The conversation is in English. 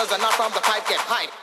paid from the not from the pipe, Get hype.